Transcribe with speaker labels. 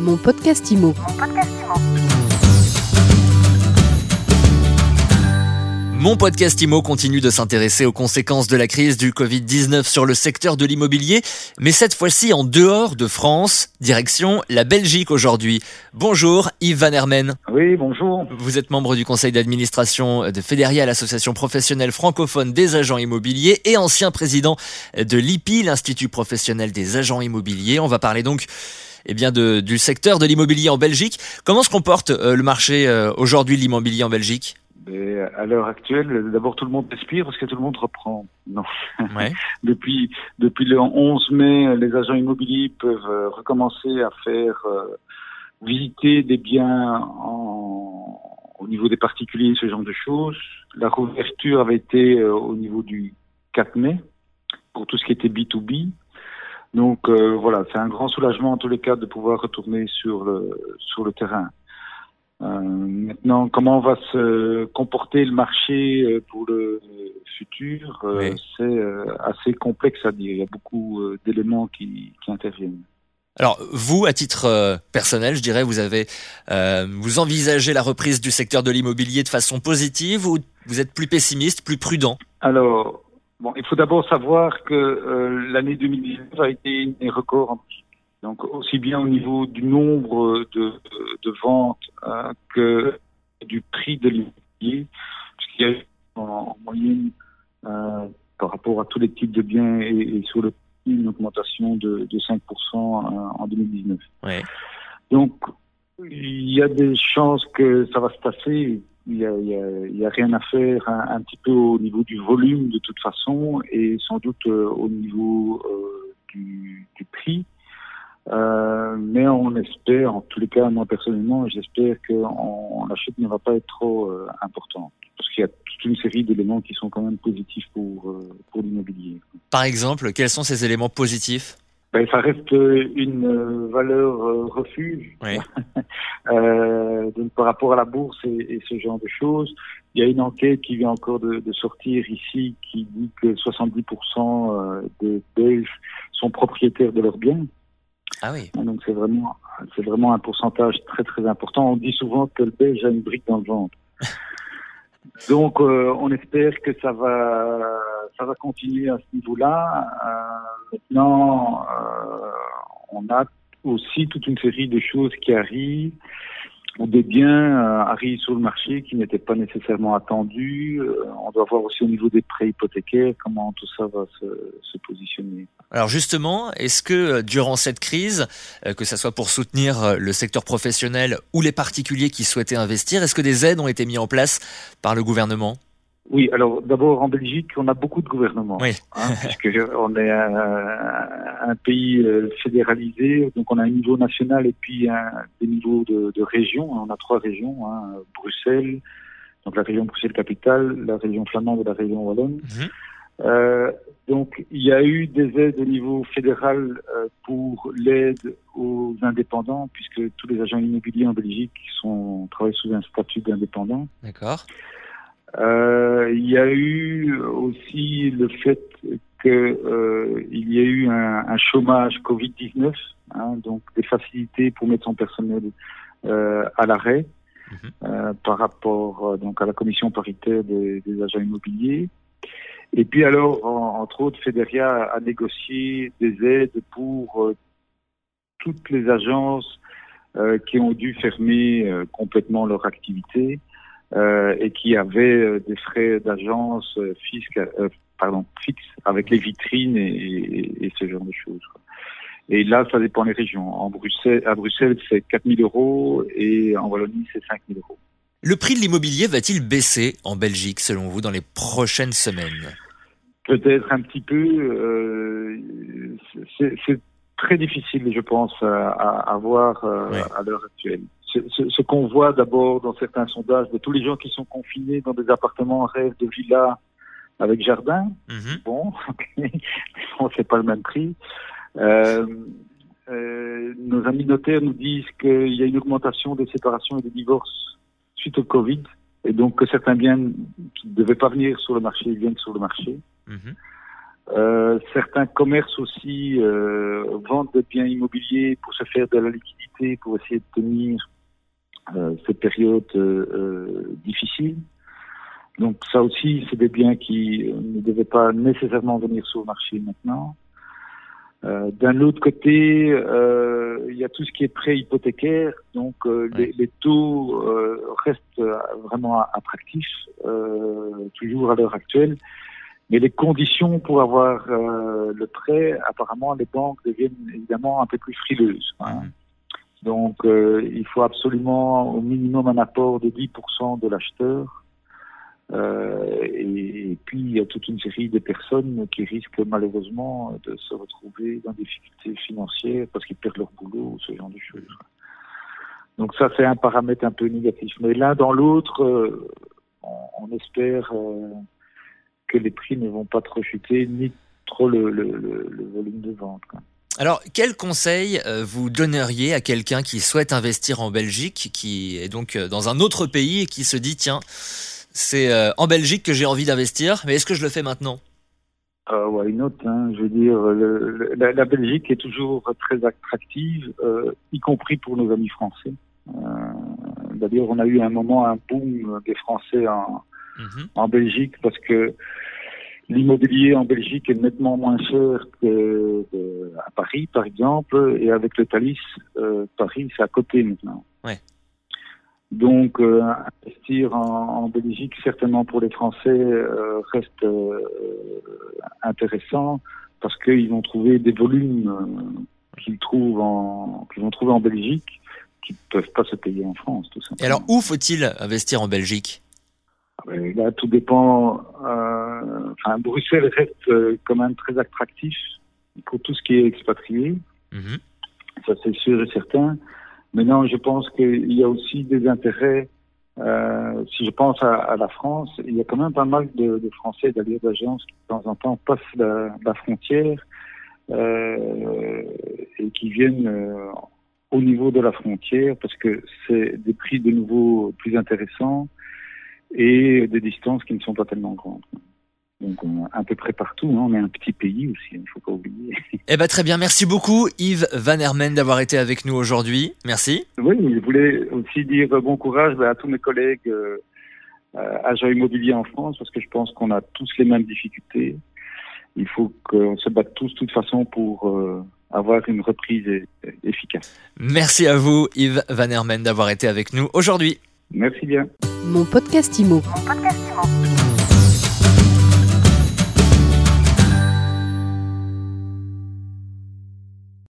Speaker 1: Mon podcast IMO.
Speaker 2: Mon podcast IMO continue de s'intéresser aux conséquences de la crise du Covid-19 sur le secteur de l'immobilier, mais cette fois-ci en dehors de France, direction la Belgique aujourd'hui. Bonjour Yves Van Hermen.
Speaker 3: Oui, bonjour.
Speaker 2: Vous êtes membre du conseil d'administration de Fédéria, l'association professionnelle francophone des agents immobiliers et ancien président de l'IPI, l'Institut professionnel des agents immobiliers. On va parler donc eh bien de, du secteur de l'immobilier en Belgique. Comment se comporte euh, le marché euh, aujourd'hui de l'immobilier en Belgique?
Speaker 3: Mais à l'heure actuelle, d'abord tout le monde respire parce que tout le monde reprend. Non.
Speaker 2: Ouais.
Speaker 3: depuis depuis le 11 mai, les agents immobiliers peuvent euh, recommencer à faire euh, visiter des biens en, au niveau des particuliers, ce genre de choses. La rouverture avait été euh, au niveau du 4 mai pour tout ce qui était B2B. Donc euh, voilà, c'est un grand soulagement en tous les cas de pouvoir retourner sur le sur le terrain. Euh, maintenant, comment va se comporter le marché euh, pour le futur
Speaker 2: Oui.
Speaker 3: C'est assez complexe à dire. Il y a beaucoup d'éléments qui, qui interviennent.
Speaker 2: Alors vous, à titre personnel, je dirais, vous avez euh, vous envisagez la reprise du secteur de l'immobilier de façon positive ou vous êtes plus pessimiste, plus prudent?
Speaker 3: Alors, bon, il faut d'abord savoir que euh, l'année 2019 a été une record en. Donc, aussi bien au niveau du nombre de, ventes euh, que du prix de l'immobilier, puisqu'il y a eu en, en moyenne, euh, par rapport à tous les types de biens et, et sur le prix, une augmentation de, de 5% en, en 2019.
Speaker 2: Ouais.
Speaker 3: Donc, il y a des chances que ça va se passer. Il y a, rien à faire un, un petit peu au niveau du volume de toute façon et sans doute euh, au niveau euh, du, du prix. Euh, mais on espère, en tous les cas, moi personnellement, j'espère que on, la chute ne va pas être trop importante. Parce qu'il y a toute une série d'éléments qui sont quand même positifs pour, pour l'immobilier.
Speaker 2: Par exemple, quels sont ces éléments positifs?
Speaker 3: Ben, ça reste une valeur refuge.
Speaker 2: Oui.
Speaker 3: Euh, donc par rapport à la bourse et, et ce genre de choses, il y a une enquête qui vient encore de, de sortir ici qui dit que 70% euh, des Belges sont propriétaires de leurs biens.
Speaker 2: Ah oui.
Speaker 3: Donc c'est vraiment, c'est vraiment un pourcentage très très important. On dit souvent que le Belge a une brique dans le ventre. Donc euh, on espère que ça va, ça va continuer à ce niveau-là. Euh, maintenant, euh, on a aussi toute une série de choses qui arrivent, des biens euh, arrivent sur le marché qui n'étaient pas nécessairement attendus. Euh, on doit voir aussi au niveau des prêts hypothécaires comment tout ça va se, se positionner.
Speaker 2: Alors justement, est-ce que euh, durant cette crise, que ce soit pour soutenir le secteur professionnel ou les particuliers qui souhaitaient investir, est-ce que des aides ont été mises en place par le gouvernement?
Speaker 3: Oui, alors d'abord en Belgique, on a beaucoup de gouvernements,
Speaker 2: Oui.
Speaker 3: hein, puisque on est un, un pays euh, fédéralisé, donc on a un niveau national et puis un, des niveaux de, de régions. On a trois régions, hein, Bruxelles, donc la région Bruxelles-Capitale, la région flamande et la région wallonne.
Speaker 2: Mhm.
Speaker 3: Euh, donc, il y a eu des aides au niveau fédéral euh, pour l'aide aux indépendants, puisque tous les agents immobiliers en Belgique sont travaillent sous un statut d'indépendant.
Speaker 2: D'accord.
Speaker 3: Euh, il y a eu aussi le fait que euh, y a eu un, un chômage Covid-19, hein, donc des facilités pour mettre son personnel euh, à l'arrêt
Speaker 2: Mhm.
Speaker 3: euh, par rapport euh, donc à la commission paritaire des, des agents immobiliers. Et puis alors, en- entre autres, Federia a négocié des aides pour euh, toutes les agences euh, qui ont dû fermer euh, complètement leur activité et qui avaient euh, des frais d'agence euh, fisc- euh, pardon, fixes avec les vitrines et, et- et ce genre de choses. quoi. Et là, ça dépend des régions. En Bruxelles, à Bruxelles, c'est 4 000 euros et en Wallonie, c'est 5 000 euros.
Speaker 2: Le prix de l'immobilier va-t-il baisser en Belgique, selon vous, dans les prochaines semaines?
Speaker 3: Peut-être un petit peu. euh, c'est très difficile, je pense, à, à, à voir euh, à l'heure actuelle. Ce, ce- ce qu'on voit d'abord dans certains sondages de tous les gens qui sont confinés dans des appartements en rêve de villas avec jardin,
Speaker 2: Mhm.
Speaker 3: bon, bon c'est pas le même prix. Euh, euh, nos amis notaires nous disent qu'il y a une augmentation des séparations et des divorces suite au Covid, et donc que certains biens qui ne devaient pas venir sur le marché viennent sur le marché.
Speaker 2: Mhm.
Speaker 3: Euh, certains commerces aussi vendent des biens immobiliers pour se faire de la liquidité, pour essayer de tenir euh, ces périodes difficiles. Donc ça aussi, c'est des biens qui ne devaient pas nécessairement venir sur le marché maintenant. D'un autre côté, il y a tout ce qui est prêt hypothécaire, donc les, les, taux restent vraiment attractifs, toujours à l'heure actuelle. Mais les conditions pour avoir euh, le prêt, apparemment, les banques deviennent évidemment un peu plus frileuses. Hein. Donc, euh, il faut absolument au minimum un apport de 10% de l'acheteur. Euh, et, puis, il y a toute une série de personnes qui risquent malheureusement de se retrouver dans des difficultés financières parce qu'ils perdent leur boulot ou ce genre de choses. Donc ça, c'est un paramètre un peu négatif. Mais l'un dans l'autre, euh, on, on, espère que les prix ne vont pas trop chuter, ni trop le, volume de vente.
Speaker 2: Alors, quel conseil euh, vous donneriez à quelqu'un qui souhaite investir en Belgique, qui est donc euh, dans un autre pays et qui se dit, tiens, c'est euh, en Belgique que j'ai envie d'investir, mais est-ce que je le fais maintenant?
Speaker 3: Euh, Why not hein, Je veux dire, la, Belgique est toujours très attractive, y compris pour nos amis français. D'ailleurs, on a eu un moment un boom des Français en, Mhm. en Belgique parce que l'immobilier en Belgique est nettement moins cher que, à Paris, par exemple, et avec le Thalys, euh, Paris, c'est à côté maintenant. Donc, euh, investir en, Belgique, certainement pour les Français, euh, reste intéressant parce qu'ils vont trouver des volumes qu'ils trouvent en qu'ils vont trouver en Belgique qui ne peuvent pas se payer en France, tout simplement.
Speaker 2: Et alors, où faut-il investir en Belgique?
Speaker 3: Là, tout dépend. Euh, enfin, Bruxelles reste euh, quand même très attractif pour tout ce qui est expatrié. Mhm. Ça, c'est sûr et certain. Maintenant, je pense qu'il y a aussi des intérêts. Euh, si je pense à, la France, il y a quand même pas mal de, Français, d'ailleurs d'agences, qui de temps en temps passent la, la frontière et qui viennent au niveau de la frontière parce que c'est des prix de nouveau plus intéressants et des distances qui ne sont pas tellement grandes. Donc à peu près partout, hein. on est un petit pays aussi, il ne faut pas oublier.
Speaker 2: Eh ben très bien, merci beaucoup Yves Van Hermen d'avoir été avec nous aujourd'hui. Merci.
Speaker 3: Oui, je voulais aussi dire bon courage à tous mes collègues euh, agents immobiliers en France parce que je pense qu'on a tous les mêmes difficultés. Il faut qu'on se batte tous de toute façon pour euh, avoir une reprise efficace.
Speaker 2: Merci à vous Yves Van Hermen d'avoir été avec nous aujourd'hui.
Speaker 3: Merci bien.
Speaker 1: Mon podcast IMO. Mon podcast